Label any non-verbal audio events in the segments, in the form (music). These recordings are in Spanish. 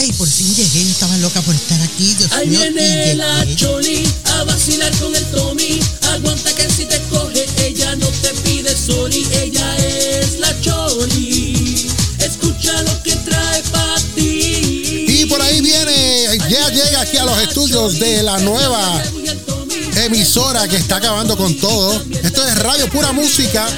Ay, por fin llegué, yo estaba loca por estar aquí. Dios Ahí mío, viene la. Choli a vacilar con el Tommy. Aguanta que si te coge, ella no te pide soli. Ella es la Choli. Escucha lo que trae para ti. Y por ahí viene, ya llega aquí a los estudios de la nueva emisora que está acabando con todo. Esto es Radio Pura Música.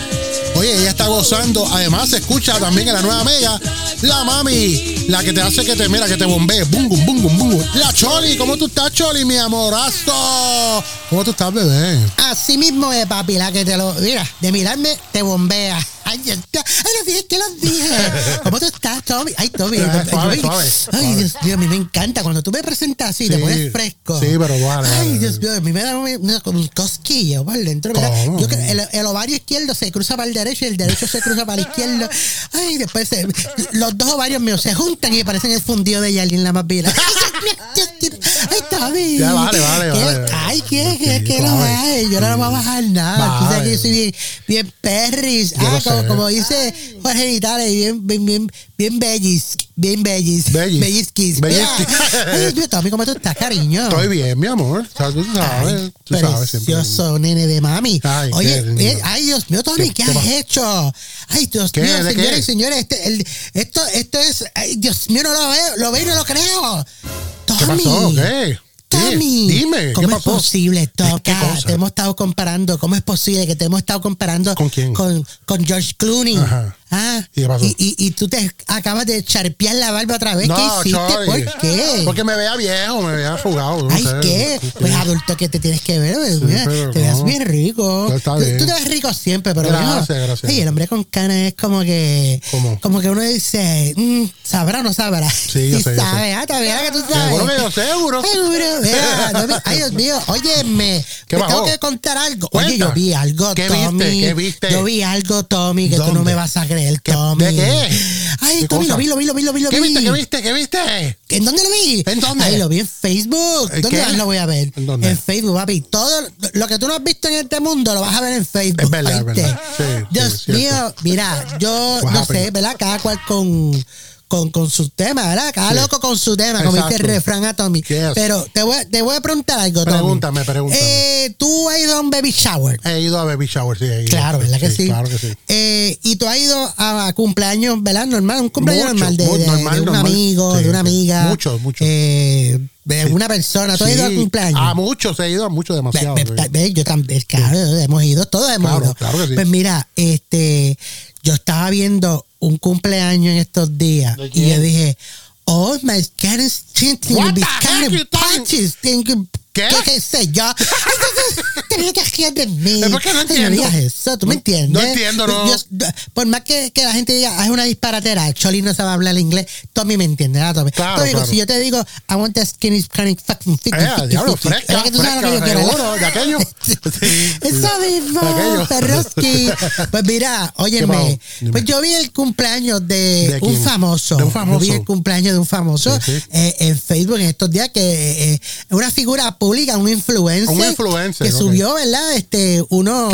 Oye, ella está gozando. Además, se escucha también en la nueva Mega. La mami, la que te hace que te mira, que te bombee. Bum, bum, bum, bum, bum. La Choli, ¿cómo tú estás, Choli, mi amorazo? ¿Cómo tú estás, bebé? Así mismo es, papi, la que te lo. Mira, de mirarme te bombea. Ay, está. Ay, los dije, que los dije. (laughs) ¿Cómo tú estás, Tommy? Ay. Ah, ay, suave, ay, suave, Ay, suave. Dios mío, a mí me encanta. Cuando tú me presentas así, te Sí. pones fresco. Sí, pero vale, Ay. Dios mío, a mí me da un cosquillo por dentro. Yo que el, el ovario izquierdo se cruza para el derecho y el derecho se cruza para el izquierdo. Ay, después se- los dos ovarios míos se juntan y parecen el fundido de Yalin la más vida. (laughs) Ay, Tommy. Ya, vale, vale, vale. Ay, ¿qué? ¿Qué? ¿Qué lo suave. hay? Yo no me voy a bajar nada. Tú sabes que yo soy bien, bien perris. Ah, lo como, como dice Jorge Vitale, bien, bien, bien, bien bellis. Bien bellis. Bellis. Bellisquis. Bellisquis. (laughs) Ay, Dios mío, Tommy, ¿cómo tú estás, cariño? Estoy bien, mi amor. O sea, tú sabes, tú sabes siempre. precioso, nene de mami. Ay, Oye, eh, ay, Dios mío, Tommy, ¿Qué- ¿qué, qué has hecho? Ay, Dios mío, ¿De señores y señores, este, el- esto, esto es, ay, Dios mío, no lo veo, lo veo y no lo creo. Tommy. ¿Qué pasó? ¿Qué? Tommy, ¿Qué? Dime, ¿qué ¿cómo es pasó? posible, Toca? ¿Qué? Te hemos estado comparando, ¿cómo es posible que te hemos estado comparando ¿Con quién? Con, con George Clooney. Ajá. Ah, ¿Y qué pasó? y, y- y tú te acabas de charpear la barba otra vez. No, ¿Qué hiciste? ¿Por qué? Porque me vea viejo, me vea jugado. no Ay, sé. ¿qué? Sí, Pues sí. adulto que te tienes que ver, te no. bien rico. Está Tú- bien. Tú te ves rico siempre, pero Gracias, no. gracias. Ay, el hombre con canas es como que, ¿Cómo? como que uno dice, mm, ¿sabrá o no sabrá? Sí, yo (laughs) sé, yo sabe, sé. ah, todavía que tú sabes. Seguro que yo seguro. Seguro. No me- ay, Dios mío, óyeme, ¿Qué bajó? tengo que contar algo. Oye, Cuenta. yo vi algo, ¿Qué Tommy. viste? ¿Qué viste? Yo vi algo, Tommy, que tú no me vas a creer, ¿Qué- Tommy. de qué? Ay, ¿Qué Tommy, cosa? lo vi, lo vi, lo vi, lo vi, lo ¿Qué vi. viste? ¿Qué viste? ¿Qué viste? ¿En dónde lo vi? ¿En dónde? Ahí lo vi en Facebook. ¿En ¿Dónde qué? más lo voy a ver? ¿En dónde? Facebook, papi. Todo lo que tú no has visto en este mundo lo vas a ver en Facebook. Es verdad, es verdad. Sí, sí, Dios cierto. mío, mira, yo What no happened? sé, ¿verdad? Cada cual con, con, con su tema, ¿verdad? Cada Sí. loco con su tema, como dice el refrán a Tommy. Yes. Pero te voy, te voy a preguntar algo, Tommy. Pregúntame, pregúntame. Eh, tú has ido a un baby shower. He ido a Baby Shower, sí. he ido. Claro, ¿verdad que sí? Claro que sí. Eh, y tú has ido a cumpleaños, ¿verdad? Normal, un cumpleaños Mucho, normal de, muy de- normal, de un normal. amigo, Sí, de una amiga. Muchos, muchos. Eh, de Sí. una persona. ¿Tú has ido a cumpleaños? A muchos, he ido a muchos, demasiado. Ve- ve, yo también, claro, hemos ido, todos hemos Claro, ido. claro que sí. Pues mira, este, yo estaba viendo un cumpleaños en estos días ¿De y yo dije, oh my God, it's chanting What the heck kind you of talking- punches. think- ¿Qué? ¿Qué sé yo? Tenía que de mí. ¿Es por qué no entiendo? eso, ¿tú me entiendes? no entiendo, no. Por más que, que la gente diga, "Ah, es una disparatera, Choli no sabe hablar inglés, Tommy me entiende, ¿verdad, Tommy? Claro, Tommy, claro. si yo te digo, I want that skinny, skinny, fucking, fucking, Eh, diablo, fucking", fresca, ¿verdad que tú sabes lo que yo quiero, seguro, de aquello. (laughs) Eso mismo. Perroski. Pues mira, ¿Qué óyeme, pues yo vi el cumpleaños de, ¿De un famoso. ¿De un Yo vi famoso? el cumpleaños de un famoso eh, en Facebook en estos días que eh, es una figura pública, un influencer. Un influencer, Que subió, ¿verdad? Este, uno,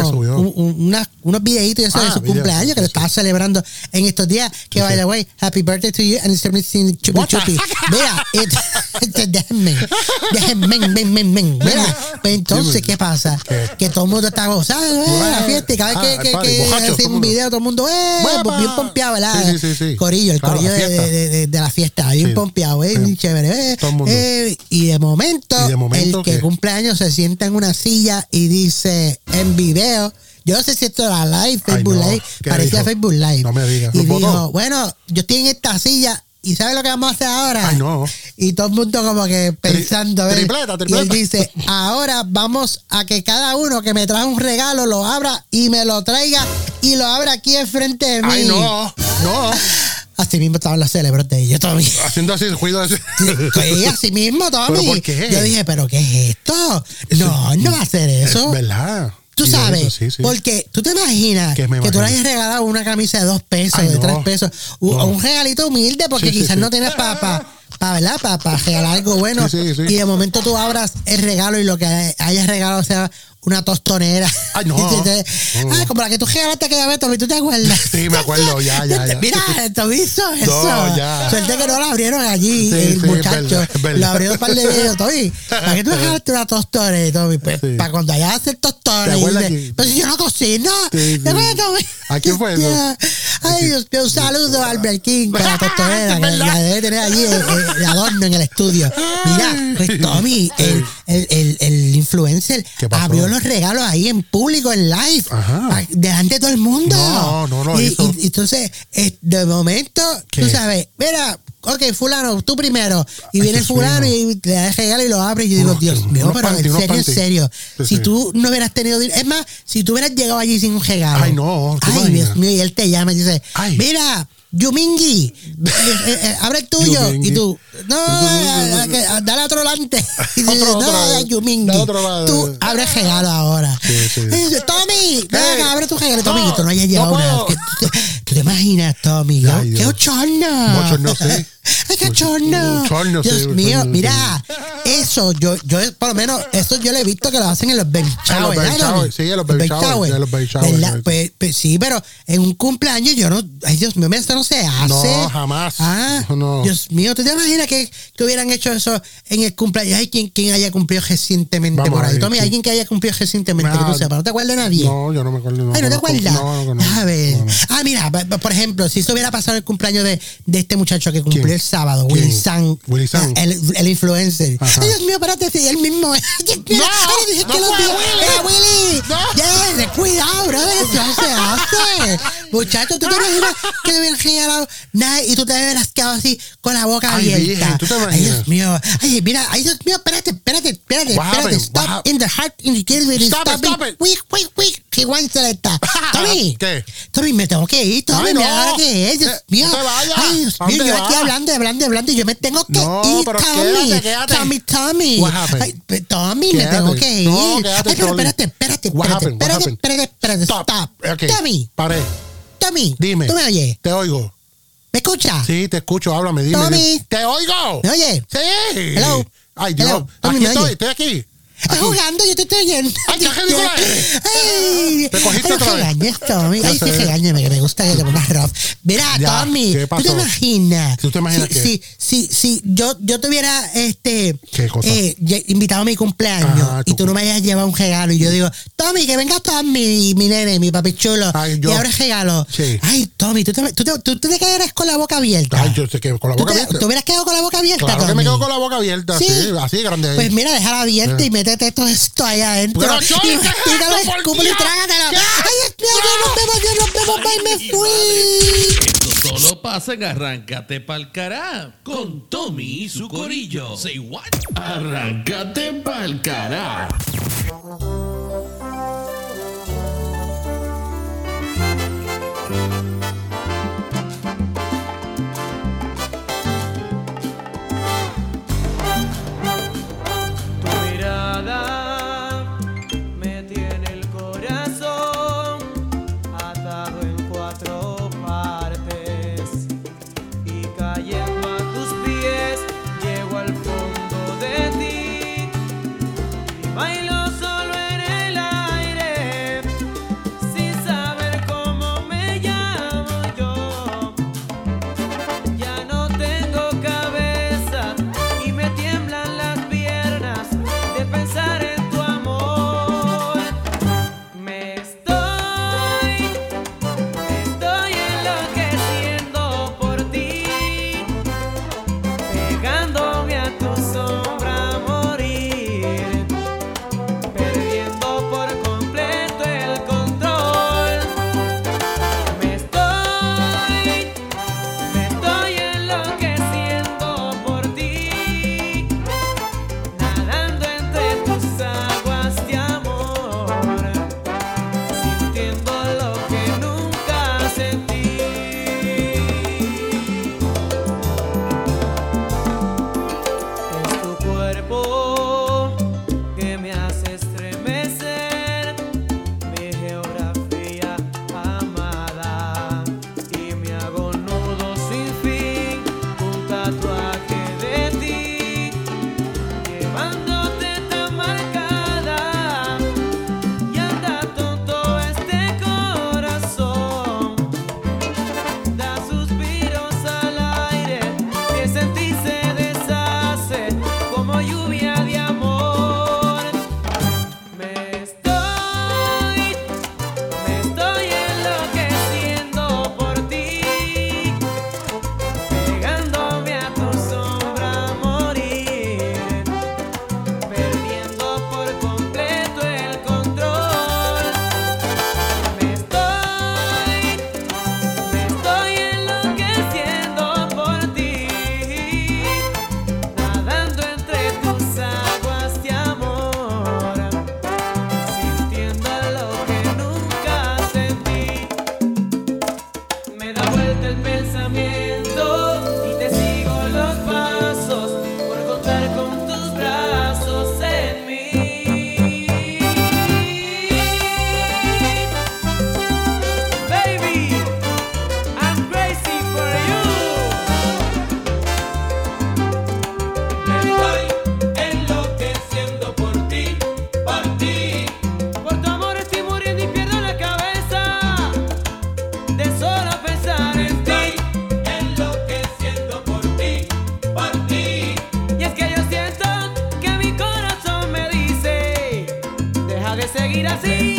unas- unos videitos y eso de Ah, su videos, cumpleaños que lo estaba celebrando en estos días. Que, by the way, happy birthday to you and it's chupi chupi. Mira, déjenme, déjenme, men, men, men. Mira, (laughs) pues entonces. ¿qué pasa? ¿Qué? Que todo el mundo está gozando, eh, la fiesta, y cada vez Ah, que, que, hacen un video, todo el mundo, eh, pues bien pompeado, ¿verdad? Sí, sí, sí, sí. Corillo, el Claro, corillo de, de- de- de la fiesta, bien pompeado, eh, chévere, eh. Eh, y de momento, Y de momento, el que ¿qué? cumple años se sienta en una silla y dice en video, yo no sé si esto era live, Facebook no. Live, ¿Qué parecía dijo? Facebook Live. No me digas, Y ¿lo dijo, votó? bueno, yo estoy en esta silla y ¿sabes lo que vamos a hacer ahora? Ay, no. Y todo el mundo como que pensando, ¿ves? tripleta, Y él tripleta. dice, ahora vamos a que cada uno que me trae un regalo lo abra y me lo traiga y lo abra aquí enfrente de mí. Ay, no, no. Así mismo estaban los cerebros de ellos, Tommy. Haciendo así, cuido así. Sí, así mismo, (laughs) Tommy. ¿Pero por qué? Yo dije, ¿pero qué es esto? No, no va a hacer eso. ¿Verdad? Tú sabes, eso, sí, sí. porque tú te imaginas ¿Qué que tú le hayas regalado una camisa de dos pesos, Ay, de no. tres pesos, u- No. o un regalito humilde, porque Sí, quizás no tienes para, pa, pa, ¿verdad? Para regalar algo bueno. Sí, sí, sí. Y de momento tú abras el regalo y lo que hayas regalado sea una tostonera. Ay, no. (laughs) Ah, como la que tú regalaste aquella vez, Tommy, ¿tú te acuerdas? Sí, me acuerdo, ya, ya, (laughs) ya. Mira, Tommy hizo eso. ya. Suerte que no la abrieron allí, Sí, el sí, muchacho. es verdad, es verdad. Lo abrieron un par de videos, Tommy. ¿Para qué tú regalaste una tostonera, Tommy? Pues Sí. para cuando hayas a hacer tostones. ¿Te y acuerdas dices, que- Pero si yo no cocino. Sí, sí. ¿Te acuerdas, Tommy? ¿A quién fue eso? (laughs) Ay, Dios mío, un saludo a Albert King con la tostonera, que la debe tener allí de adorno en el estudio. Mira, pues Tommy, el, el, el, el influencer ¿Qué los regalos ahí en público, en live, Ajá. delante de todo el mundo. No, no lo y, hizo. y- entonces, eh, de momento, tú ¿Qué? sabes, mira, ok, fulano, tú primero. Y Ay, viene el fulano mío. y le da el regalo y lo abre. Y yo digo, Unos- Dios mío, pero panty, en serio, en serio. Sí, si sí. tú no hubieras tenido dinero, es más, si tú hubieras llegado allí sin un regalo. Ay, no, ¿te Ay? Dios mío, y él te llama y dice, Ay. mira, Yumingui, (laughs) eh, eh, abre el tuyo. Y tú, no, eh, eh, dale otro delante. (laughs) Y dice, Otro, no, dale, otro más. Tú abre el regalo ahora. Sí, sí. Y dice, Tommy, Hey. abre tu regalo. Tommy, No, que tú no hayas no tú, te- tú te imaginas, Tommy. (laughs) Ay, ¡Qué ochorno! Bochorno, sí. ¡Ay, qué sí, Dios mío, mira, eso, yo, yo, por lo menos, eso yo lo he visto que lo hacen en los baby En los showers, showers, sí, en los baby showers, en. Pues, pues sí, pero en un cumpleaños yo no, ay Dios mío, eso no se hace. No, jamás. Ah, No. Dios mío, ¿tú te imaginas que, que hubieran hecho eso en el cumpleaños? Hay quien, quien haya cumplido recientemente Vamos por ahí. Tommy, sí. alguien que haya cumplido recientemente, que Nada. tú sepas, ¿no te acuerdas de nadie? No, yo no me acuerdo. Ay, ¿no te acuerdas? No, no, no. a ver. no, no. Ah, mira, por ejemplo, si eso hubiera pasado en el cumpleaños de, de este muchacho que cumplió ¿Quién? el sábado, ¿Quién? Willy San. Willy San. El, el influencer. Ajá. Ay, Dios mío, espérate, si él mismo. Mío, (laughs) No, ay, dije no que fue. Willy. Era Willy. No. Ya, ten cuidado, brother, eso no se hace. (laughs) Muchacho, tú te imaginas que le hubieran regalado nada y tú te hubieras quedado así con la boca Ay, abierta. virgen, ¿tú te Ay? Dios mío. Ay, mira, ay, Dios mío, espérate, espérate, espérate, espérate. Stop What in the heart, in the kill, Stop it, stop it. Le está. (laughs) Tommy. ¿Qué? Tommy, me tengo que ir. Tommy, Ay, no. ahora que es. Dios Eh, mío. no te vayas. Ay, Dios ¿A mío. Yo aquí hablando, hablando, hablando. Y yo me tengo que No, ir, pero Tommy. quédate, quédate. Tommy, Tommy. What happened? Ay, Tommy, me Quédate. tengo que ir. No, quédate, Ay, pero Choli. espérate, espérate, What espérate, happened? What espérate, happened? espérate, espérate. Stop. Stop. Ok. Tommy, Paré. Tommy. Dime. ¿Tú me oyes? Te oigo. ¿Me escuchas? Sí, te escucho. Háblame, dime. Tommy. Te oigo. ¿Me oyes? Sí. Hello. Ay, Dios. Hello. Tommy, Aquí ¿me estoy, oye? estoy aquí. Aquí. jugando, yo te estoy oyendo. Ay, qué ridícula eres. Ay, Te cogiste otra vez. regañes, Tommy. Ya Ay, sí, regáñame, que me gusta que te pongas rough. Mira, Ya, Tommy, ¿qué ¿tú pasó? te imaginas? ¿Tú te imaginas si, qué? Si, si, si yo, yo te hubiera este, ¿Qué cosa? eh, ye- invitado a mi cumpleaños Ajá, y tu tú no me hayas llevado un regalo y yo digo, Tommy, que venga Tommy, mi nene, mi papi chulo, Ay, yo- y abre regalo. Sí. Ay, Tommy, tú te, tú, te, tú te quedaras con la boca abierta. Ay, yo sé que con la ¿Tú boca te, abierta. ¿Te hubieras quedado con la boca abierta, Claro que me Tommy? quedo con la boca abierta. Sí, así grande. Pues mira, déjala abierta Eh. y métete todo esto allá adentro. Pero, Choli, y ¿qué es tíralo, esto, por escúpelo y Dios? trágatelo. Ay, Dios nos vemos, ya nos vemos, bye, me fui. Esto solo pasa en Arráncate Pa'l Cará con Tommy y su corillo. Say what? Arráncate Pa'l Cará. Así.